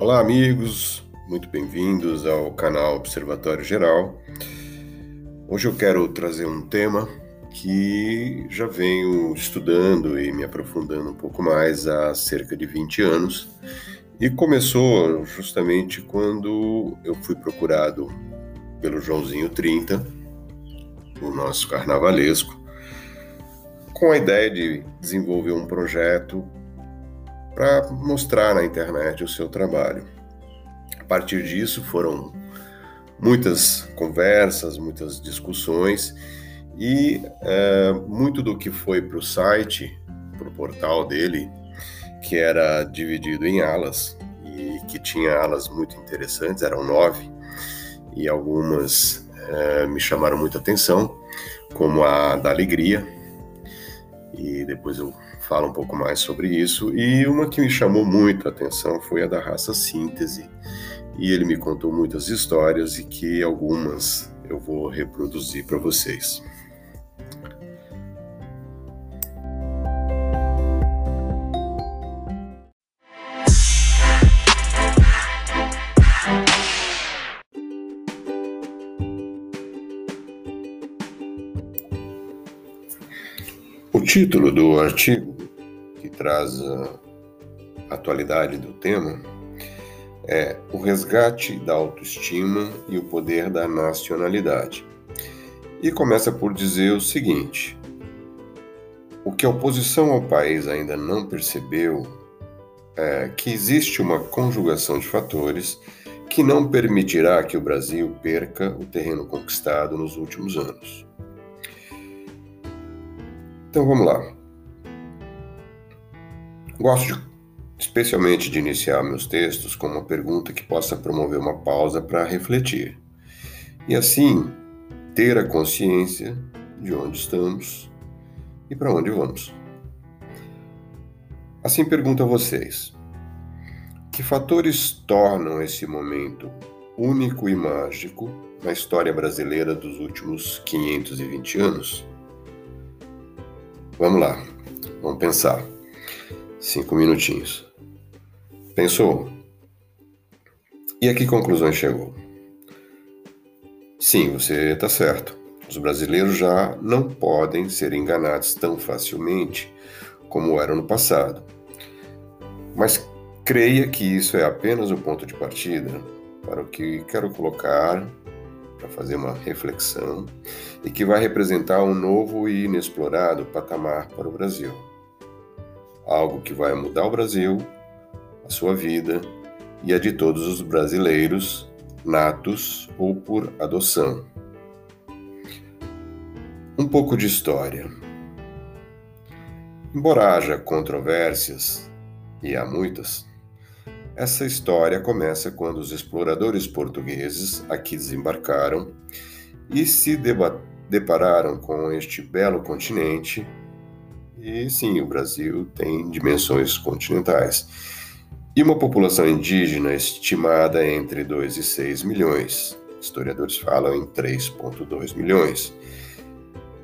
Olá, amigos, muito bem-vindos ao canal Observatório Geral. Hoje eu quero trazer um tema que já venho estudando e me aprofundando um pouco mais há cerca de 20 anos e começou justamente quando eu fui procurado pelo Joãozinho 30, o nosso carnavalesco, com a ideia de desenvolver um projeto para mostrar na internet o seu trabalho. A partir disso foram muitas conversas, muitas discussões e é, muito do que foi para o site, para o portal dele, que era dividido em alas e que tinha alas muito interessantes, eram nove, e algumas é, me chamaram muita atenção, como a da alegria, e depois eu falo um pouco mais sobre isso. E uma que me chamou muito a atenção foi a da raça síntese. E ele me contou muitas histórias e que algumas eu vou reproduzir para vocês. O título do artigo traz a atualidade do tema é o resgate da autoestima e o poder da nacionalidade. E começa por dizer o seguinte: o que a oposição ao país ainda não percebeu é que existe uma conjugação de fatores que não permitirá que o Brasil perca o terreno conquistado nos últimos anos. Então vamos lá. Gosto de, especialmente de iniciar meus textos com uma pergunta que possa promover uma pausa para refletir. E assim, ter a consciência de onde estamos e para onde vamos. Assim pergunto a vocês: que fatores tornam esse momento único e mágico na história brasileira dos últimos 520 anos? Vamos lá, vamos pensar. Cinco minutinhos. Pensou? E a que conclusão chegou? Sim, você está certo. Os brasileiros já não podem ser enganados tão facilmente como eram no passado. Mas creia que isso é apenas o ponto de partida para o que quero colocar para fazer uma reflexão e que vai representar um novo e inexplorado patamar para o Brasil algo que vai mudar o Brasil, a sua vida e a de todos os brasileiros, natos ou por adoção. Um pouco de história. Embora haja controvérsias, e há muitas, essa história começa quando os exploradores portugueses aqui desembarcaram e se depararam com este belo continente e sim, o Brasil tem dimensões continentais. E uma população indígena estimada entre 2 e 6 milhões. Historiadores falam em 3,2 milhões.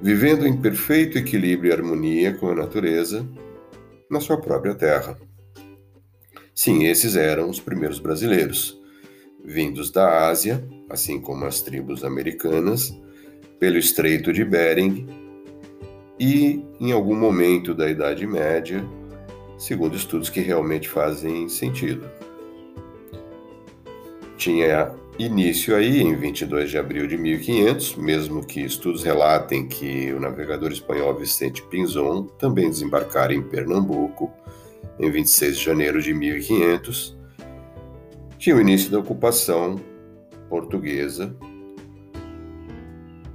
Vivendo em perfeito equilíbrio e harmonia com a natureza na sua própria terra. Sim, esses eram os primeiros brasileiros, vindos da Ásia, assim como as tribos americanas, pelo Estreito de Bering e em algum momento da Idade Média, segundo estudos que realmente fazem sentido. Tinha início aí em 22 de abril de 1500, mesmo que estudos relatem que o navegador espanhol Vicente Pinzon também desembarcara em Pernambuco em 26 de janeiro de 1500. Tinha o início da ocupação portuguesa,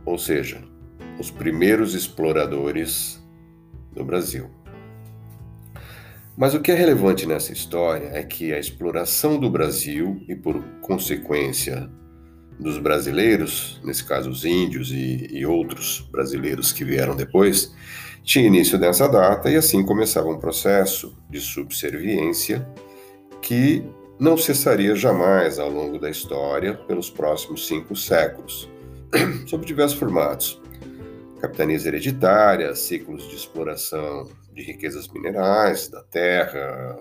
ou seja, os primeiros exploradores do Brasil. Mas o que é relevante nessa história é que a exploração do Brasil e, por consequência, dos brasileiros, nesse caso os índios e, e outros brasileiros que vieram depois, tinha início nessa data e assim começava um processo de subserviência que não cessaria jamais ao longo da história pelos próximos cinco séculos, sob diversos formatos, capitanias hereditárias, ciclos de exploração de riquezas minerais da terra,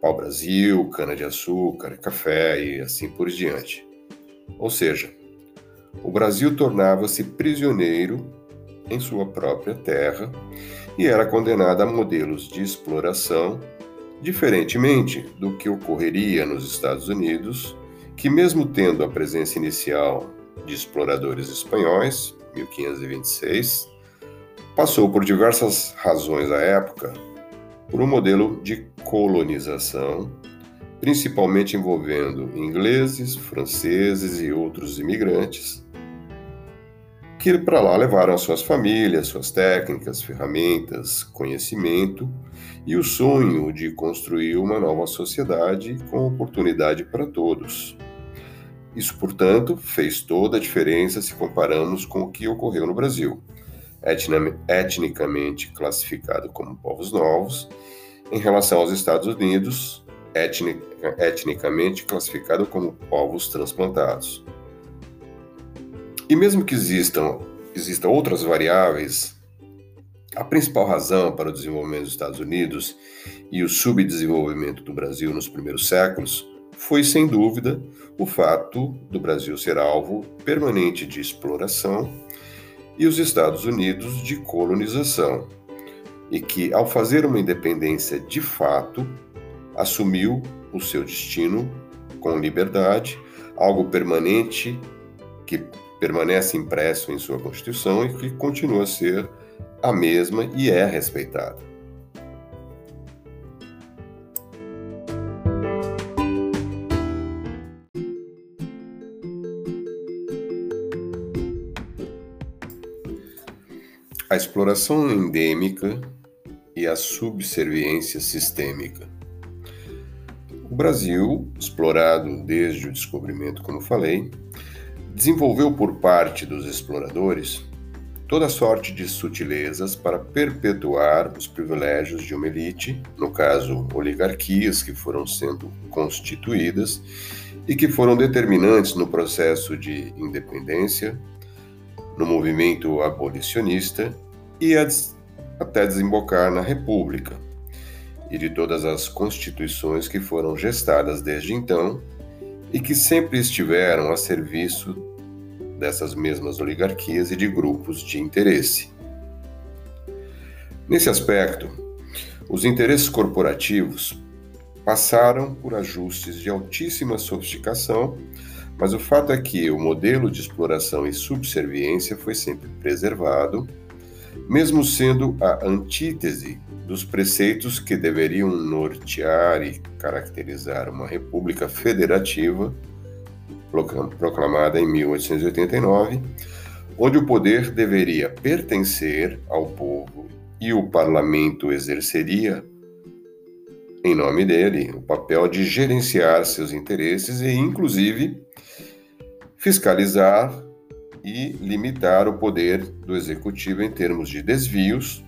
pau-brasil, cana-de-açúcar, café e assim por diante. Ou seja, o Brasil tornava-se prisioneiro em sua própria terra e era condenado a modelos de exploração, diferentemente do que ocorreria nos Estados Unidos, que, mesmo tendo a presença inicial de exploradores espanhóis, 1526, passou por diversas razões à época por um modelo de colonização, principalmente envolvendo ingleses, franceses e outros imigrantes, que para lá levaram suas famílias, suas técnicas, ferramentas, conhecimento e o sonho de construir uma nova sociedade com oportunidade para todos. Isso, portanto, fez toda a diferença se comparamos com o que ocorreu no Brasil, etnicamente classificado como povos novos, em relação aos Estados Unidos, etnicamente classificado como povos transplantados. E mesmo que existam, existam outras variáveis, a principal razão para o desenvolvimento dos Estados Unidos e o subdesenvolvimento do Brasil nos primeiros séculos foi, sem dúvida, o fato do Brasil ser alvo permanente de exploração e os Estados Unidos de colonização, e que, ao fazer uma independência de fato, assumiu o seu destino com liberdade, algo permanente que permanece impresso em sua Constituição e que continua a ser a mesma e é respeitada. A exploração endêmica e a subserviência sistêmica. O Brasil, explorado desde o descobrimento, como falei, desenvolveu por parte dos exploradores toda sorte de sutilezas para perpetuar os privilégios de uma elite, no caso, oligarquias que foram sendo constituídas e que foram determinantes no processo de independência, no movimento abolicionista e até desembocar na República, e de todas as constituições que foram gestadas desde então e que sempre estiveram a serviço dessas mesmas oligarquias e de grupos de interesse. Nesse aspecto, os interesses corporativos passaram por ajustes de altíssima sofisticação, mas o fato é que o modelo de exploração e subserviência foi sempre preservado, mesmo sendo a antítese dos preceitos que deveriam nortear e caracterizar uma república federativa proclamada em 1889, onde o poder deveria pertencer ao povo e o parlamento exerceria, em nome dele, o papel de gerenciar seus interesses e, inclusive, fiscalizar e limitar o poder do executivo em termos de desvios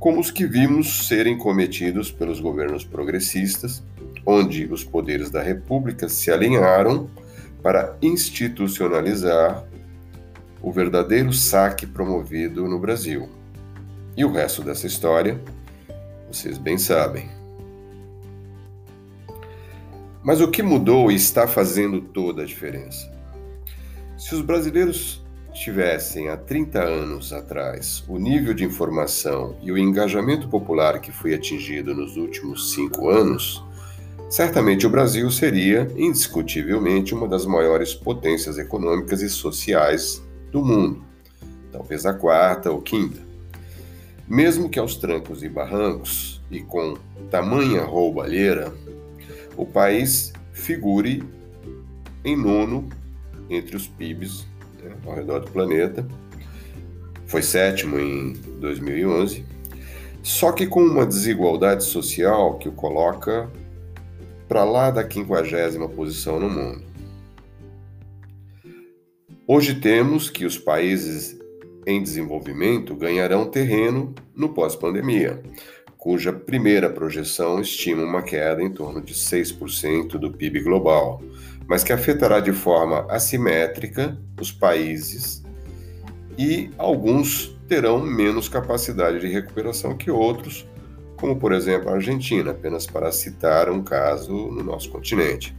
como os que vimos serem cometidos pelos governos progressistas, onde os poderes da República se alinharam para institucionalizar o verdadeiro saque promovido no Brasil. E o resto dessa história, vocês bem sabem. Mas o que mudou e está fazendo toda a diferença? Se os brasileiros tivessem há 30 anos atrás o nível de informação e o engajamento popular que foi atingido nos últimos cinco anos, certamente o Brasil seria, indiscutivelmente, uma das maiores potências econômicas e sociais do mundo, talvez a quarta ou quinta. Mesmo que aos trancos e barrancos e com tamanha roubalheira, o país figure em nono entre os PIBs né, ao redor do planeta. Foi sétimo em 2011, só que com uma desigualdade social que o coloca para lá da quinquagésima posição no mundo. Hoje temos que os países em desenvolvimento ganharão terreno no pós-pandemia, cuja primeira projeção estima uma queda em torno de 6% do PIB global, mas que afetará de forma assimétrica os países e alguns terão menos capacidade de recuperação que outros, como por exemplo a Argentina, apenas para citar um caso no nosso continente.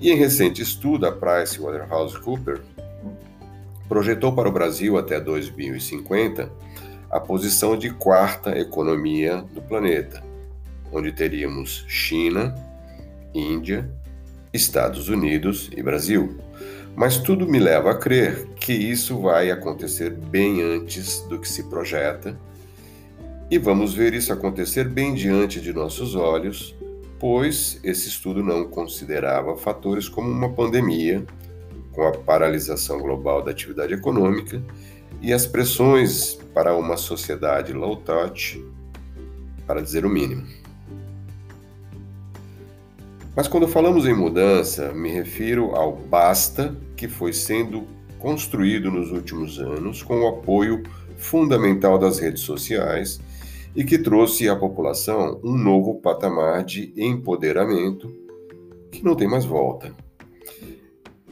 E em recente estudo, a PricewaterhouseCoopers projetou para o Brasil até 2050 a posição de quarta economia do planeta, onde teríamos China, Índia, Estados Unidos e Brasil. Mas tudo me leva a crer que isso vai acontecer bem antes do que se projeta, e vamos ver isso acontecer bem diante de nossos olhos, pois esse estudo não considerava fatores como uma pandemia, com a paralisação global da atividade econômica e as pressões para uma sociedade low touch, para dizer o mínimo. Mas quando falamos em mudança, me refiro ao basta que foi sendo construído nos últimos anos com o apoio fundamental das redes sociais e que trouxe à população um novo patamar de empoderamento que não tem mais volta.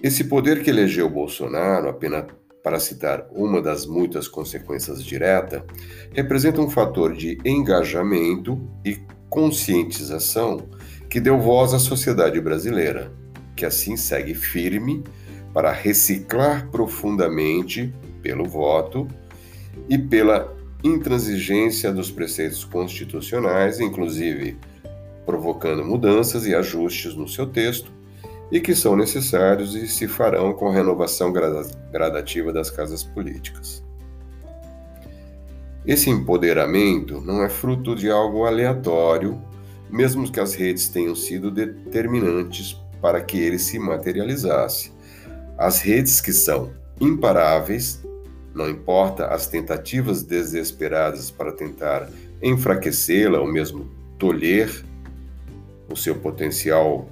Esse poder que elegeu Bolsonaro apenas para citar uma das muitas consequências diretas, representa um fator de engajamento e conscientização que deu voz à sociedade brasileira, que assim segue firme para reciclar profundamente pelo voto e pela intransigência dos preceitos constitucionais, inclusive provocando mudanças e ajustes no seu texto, e que são necessários e se farão com a renovação gradativa das casas políticas. Esse empoderamento não é fruto de algo aleatório, mesmo que as redes tenham sido determinantes para que ele se materializasse. As redes que são imparáveis, não importa as tentativas desesperadas para tentar enfraquecê-la ou mesmo tolher o seu potencial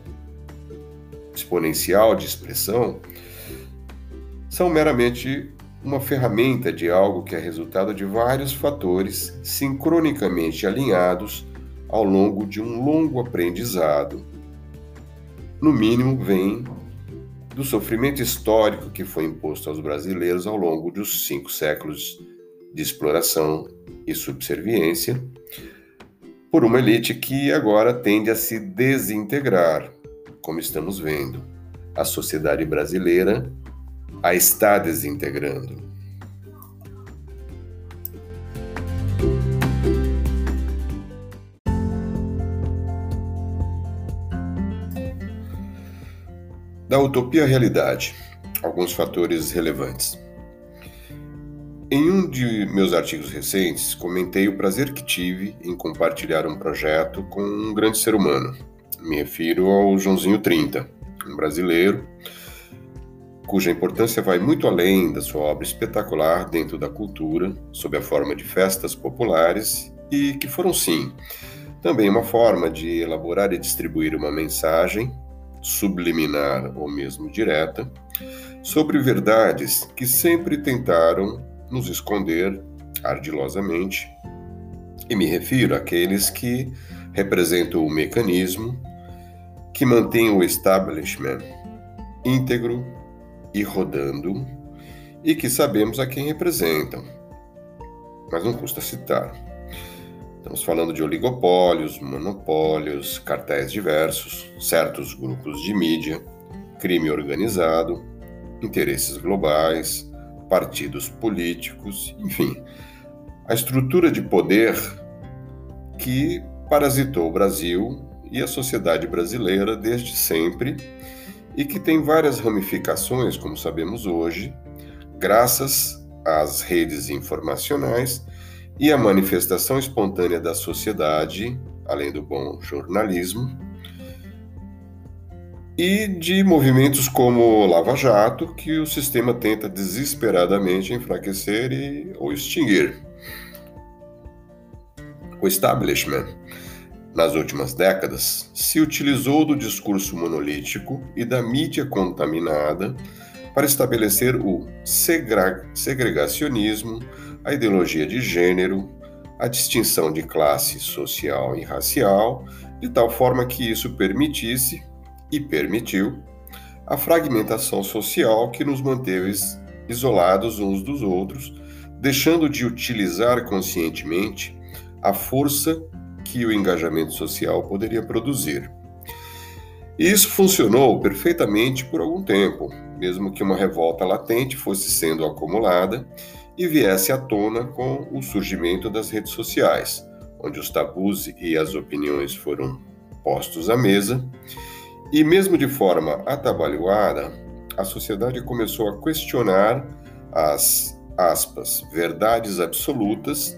exponencial de expressão são meramente uma ferramenta de algo que é resultado de vários fatores sincronicamente alinhados ao longo de um longo aprendizado. No mínimo, vem do sofrimento histórico que foi imposto aos brasileiros ao longo dos cinco séculos de exploração e subserviência por uma elite que agora tende a se desintegrar, como estamos vendo, a sociedade brasileira a está desintegrando. Da utopia à realidade, alguns fatores relevantes. Em um de meus artigos recentes, comentei o prazer que tive em compartilhar um projeto com um grande ser humano, me refiro ao Joãozinho 30, um brasileiro cuja importância vai muito além da sua obra espetacular dentro da cultura, sob a forma de festas populares e que foram, sim, também uma forma de elaborar e distribuir uma mensagem, subliminar ou mesmo direta, sobre verdades que sempre tentaram nos esconder ardilosamente. E me refiro àqueles que representam o mecanismo que mantém o establishment íntegro e rodando e que sabemos a quem representam, mas não custa citar. Estamos falando de oligopólios, monopólios, cartéis diversos, certos grupos de mídia, crime organizado, interesses globais, partidos políticos, enfim, a estrutura de poder que parasitou o Brasil e a sociedade brasileira desde sempre e que tem várias ramificações, como sabemos hoje, graças às redes informacionais e à manifestação espontânea da sociedade, além do bom jornalismo, e de movimentos como Lava Jato, que o sistema tenta desesperadamente enfraquecer e, ou extinguir. O establishment nas últimas décadas, se utilizou do discurso monolítico e da mídia contaminada para estabelecer o segregacionismo, a ideologia de gênero, a distinção de classe social e racial, de tal forma que isso permitisse e permitiu a fragmentação social que nos manteve isolados uns dos outros, deixando de utilizar conscientemente a força que o engajamento social poderia produzir. E isso funcionou perfeitamente por algum tempo, mesmo que uma revolta latente fosse sendo acumulada e viesse à tona com o surgimento das redes sociais, onde os tabus e as opiniões foram postos à mesa, e mesmo de forma atabalhoada, a sociedade começou a questionar as aspas, verdades absolutas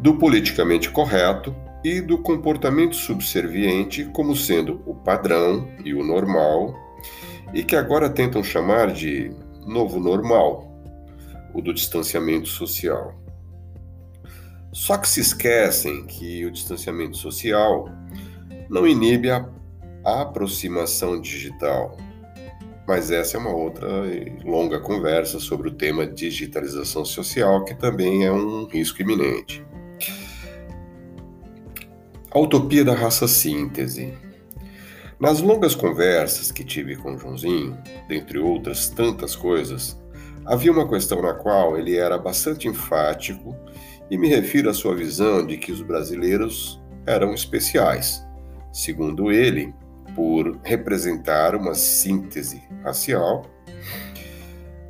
do politicamente correto e do comportamento subserviente como sendo o padrão e o normal, e que agora tentam chamar de novo normal, o do distanciamento social. Só que se esquecem que o distanciamento social não inibe a aproximação digital. Mas essa é uma outra longa conversa sobre o tema digitalização social, que também é um risco iminente. A utopia da raça síntese. Nas longas conversas que tive com Joãozinho, dentre outras tantas coisas, havia uma questão na qual ele era bastante enfático e me refiro à sua visão de que os brasileiros eram especiais, segundo ele, por representar uma síntese racial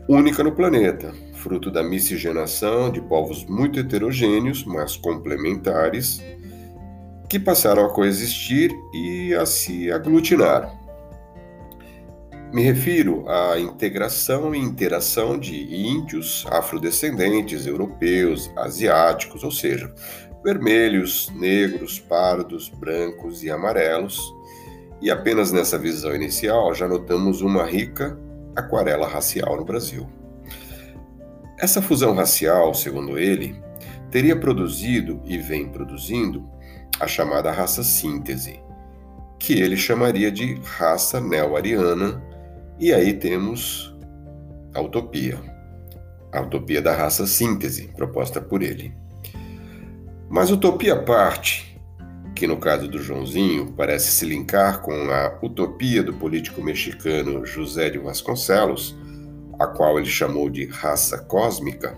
única no planeta, fruto da miscigenação de povos muito heterogêneos, mas complementares, que passaram a coexistir e a se aglutinar. Me refiro à integração e interação de índios, afrodescendentes, europeus, asiáticos, ou seja, vermelhos, negros, pardos, brancos e amarelos. E apenas nessa visão inicial já notamos uma rica aquarela racial no Brasil. Essa fusão racial, segundo ele, teria produzido e vem produzindo a chamada raça síntese, que ele chamaria de raça neo-ariana e aí temos a utopia, a utopia da raça síntese, proposta por ele. Mas utopia à parte, que no caso do Joãozinho parece se linkar com a utopia do político mexicano José de Vasconcelos, a qual ele chamou de raça cósmica,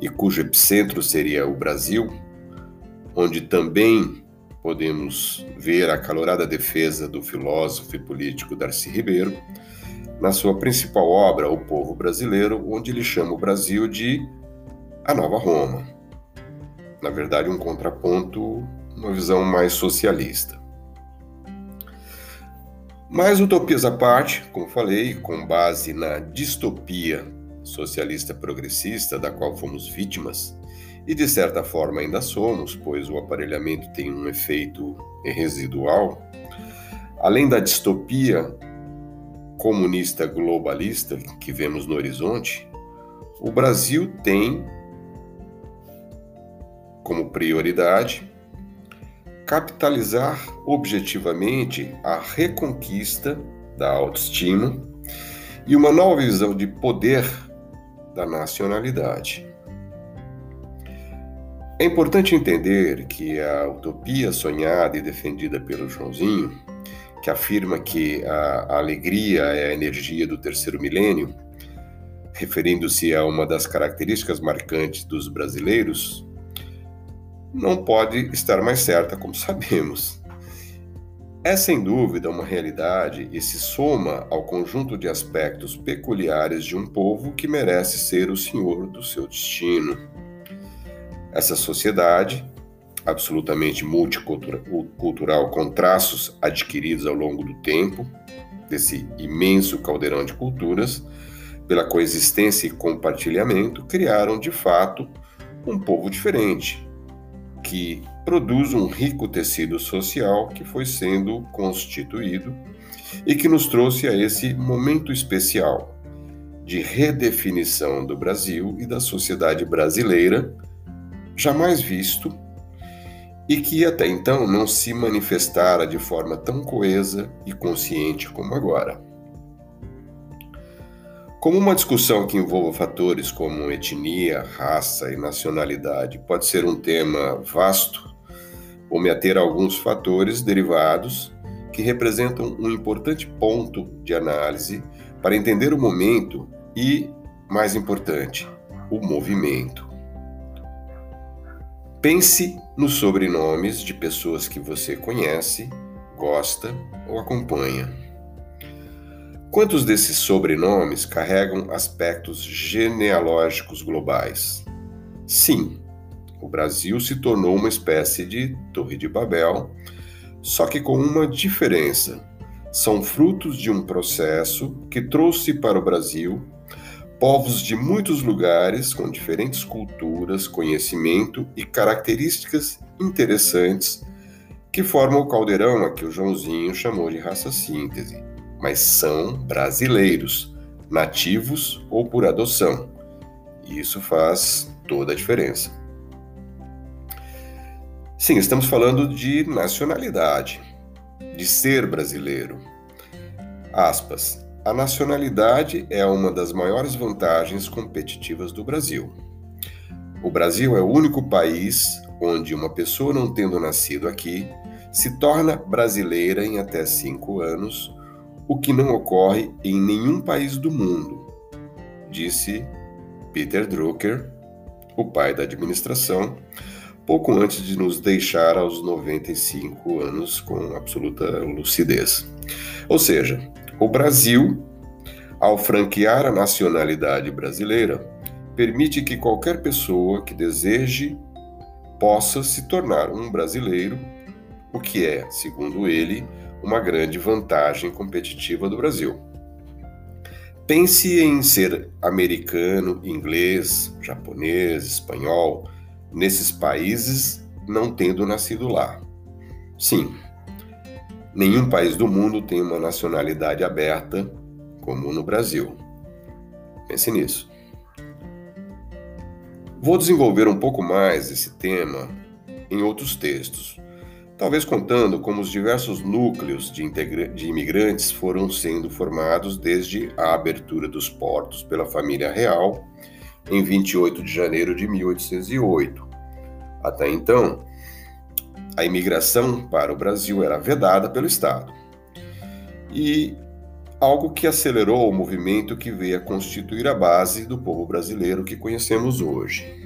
e cujo epicentro seria o Brasil, onde também podemos ver a calorada defesa do filósofo e político Darcy Ribeiro, na sua principal obra, O Povo Brasileiro, onde ele chama o Brasil de a Nova Roma. Na verdade, um contraponto, uma visão mais socialista. Mas utopias à parte, como falei, com base na distopia socialista progressista da qual fomos vítimas, e de certa forma ainda somos, pois o aparelhamento tem um efeito residual, além da distopia comunista globalista que vemos no horizonte, o Brasil tem como prioridade capitalizar objetivamente a reconquista da autoestima e uma nova visão de poder da nacionalidade. É importante entender que a utopia sonhada e defendida pelo Joãozinho que afirma que a, alegria é a energia do terceiro milênio, referindo-se a uma das características marcantes dos brasileiros, não pode estar mais certa, como sabemos. É sem dúvida uma realidade e se soma ao conjunto de aspectos peculiares de um povo que merece ser o senhor do seu destino. Essa sociedade, absolutamente multicultural, com traços adquiridos ao longo do tempo, desse imenso caldeirão de culturas, pela coexistência e compartilhamento, criaram de fato um povo diferente, que produz um rico tecido social que foi sendo constituído e que nos trouxe a esse momento especial de redefinição do Brasil e da sociedade brasileira, jamais visto e que até então não se manifestara de forma tão coesa e consciente como agora. Como uma discussão que envolva fatores como etnia, raça e nacionalidade pode ser um tema vasto, vou me ater a alguns fatores derivados que representam um importante ponto de análise para entender o momento e, mais importante, o movimento. Pense nos sobrenomes de pessoas que você conhece, gosta ou acompanha. Quantos desses sobrenomes carregam aspectos genealógicos globais? Sim, o Brasil se tornou uma espécie de Torre de Babel, só que com uma diferença. São frutos de um processo que trouxe para o Brasil povos de muitos lugares com diferentes culturas, conhecimento e características interessantes que formam o caldeirão a que o Joãozinho chamou de raça síntese, mas são brasileiros, nativos ou por adoção. E isso faz toda a diferença. Sim, estamos falando de nacionalidade, de ser brasileiro. Aspas. A nacionalidade é uma das maiores vantagens competitivas do Brasil. O Brasil é o único país onde uma pessoa não tendo nascido aqui se torna brasileira em até cinco anos, o que não ocorre em nenhum país do mundo, disse Peter Drucker, o pai da administração, pouco antes de nos deixar aos 95 anos com absoluta lucidez. Ou seja, o Brasil, ao franquear a nacionalidade brasileira, permite que qualquer pessoa que deseje possa se tornar um brasileiro, o que é, segundo ele, uma grande vantagem competitiva do Brasil. Pense em ser americano, inglês, japonês, espanhol, nesses países não tendo nascido lá. Sim, Nenhum país do mundo tem uma nacionalidade aberta como no Brasil. Pense nisso. Vou desenvolver um pouco mais esse tema em outros textos, talvez contando como os diversos núcleos de, de, imigrantes foram sendo formados desde a abertura dos portos pela família real em 28 de janeiro de 1808. Até então, a imigração para o Brasil era vedada pelo Estado. E algo que acelerou o movimento que veio a constituir a base do povo brasileiro que conhecemos hoje.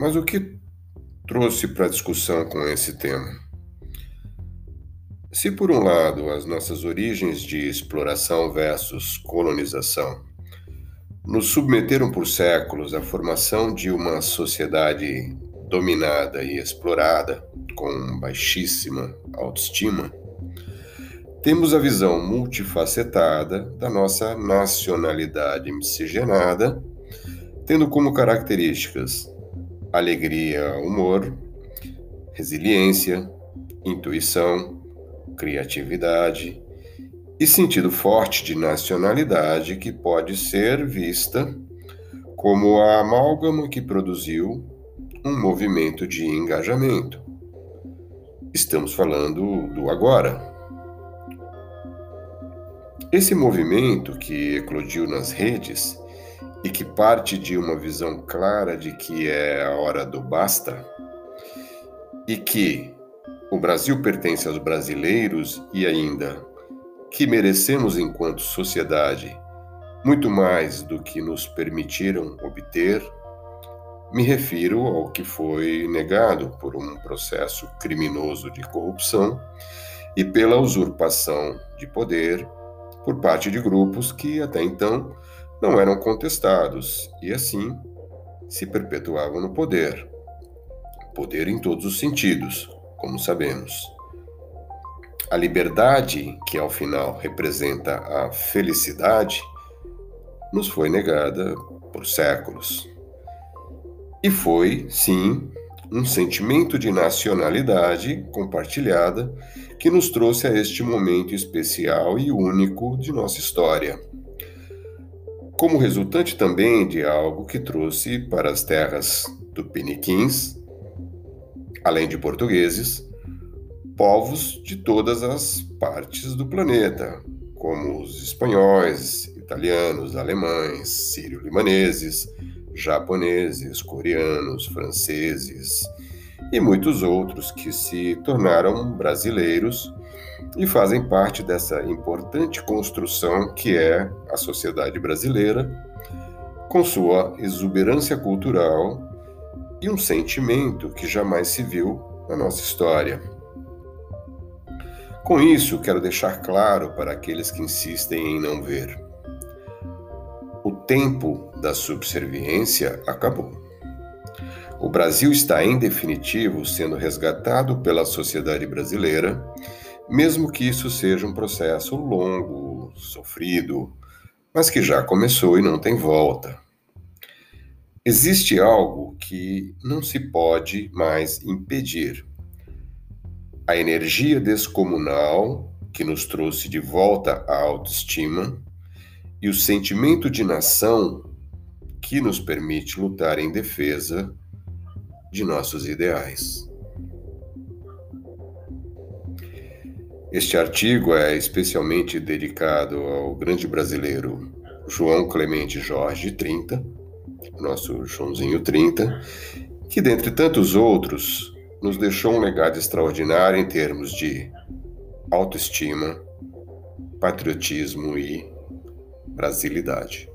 Mas o que trouxe para a discussão com esse tema? Se, por um lado, as nossas origens de exploração versus colonização nos submeteram por séculos à formação de uma sociedade dominada e explorada, com baixíssima autoestima, temos a visão multifacetada da nossa nacionalidade miscigenada, tendo como características alegria, humor, resiliência, intuição, criatividade e sentido forte de nacionalidade que pode ser vista como a amálgama que produziu um movimento de engajamento. Estamos falando do agora. Esse movimento que eclodiu nas redes e que parte de uma visão clara de que é a hora do basta e que o Brasil pertence aos brasileiros e ainda que merecemos enquanto sociedade muito mais do que nos permitiram obter, me refiro ao que foi negado por um processo criminoso de corrupção e pela usurpação de poder por parte de grupos que até então não eram contestados e assim se perpetuavam no poder. Poder em todos os sentidos, como sabemos. A liberdade, que ao final representa a felicidade, nos foi negada por séculos. E foi, sim, um sentimento de nacionalidade compartilhada que nos trouxe a este momento especial e único de nossa história. Como resultante também de algo que trouxe para as terras do Piniquins além de portugueses, povos de todas as partes do planeta, como os espanhóis, italianos, alemães, sírio-libaneses, japoneses, coreanos, franceses e muitos outros que se tornaram brasileiros e fazem parte dessa importante construção que é a sociedade brasileira, com sua exuberância cultural e um sentimento que jamais se viu na nossa história. Com isso, quero deixar claro para aqueles que insistem em não ver. O tempo da subserviência acabou. O Brasil está, em definitivo, sendo resgatado pela sociedade brasileira, mesmo que isso seja um processo longo, sofrido, mas que já começou e não tem volta. Existe algo que não se pode mais impedir a energia descomunal que nos trouxe de volta a autoestima e o sentimento de nação que nos permite lutar em defesa de nossos ideais. Este artigo é especialmente dedicado ao grande brasileiro João Clemente Jorge 30, nosso Joãozinho 30, que dentre tantos outros nos deixou um legado extraordinário em termos de autoestima, patriotismo e brasilidade.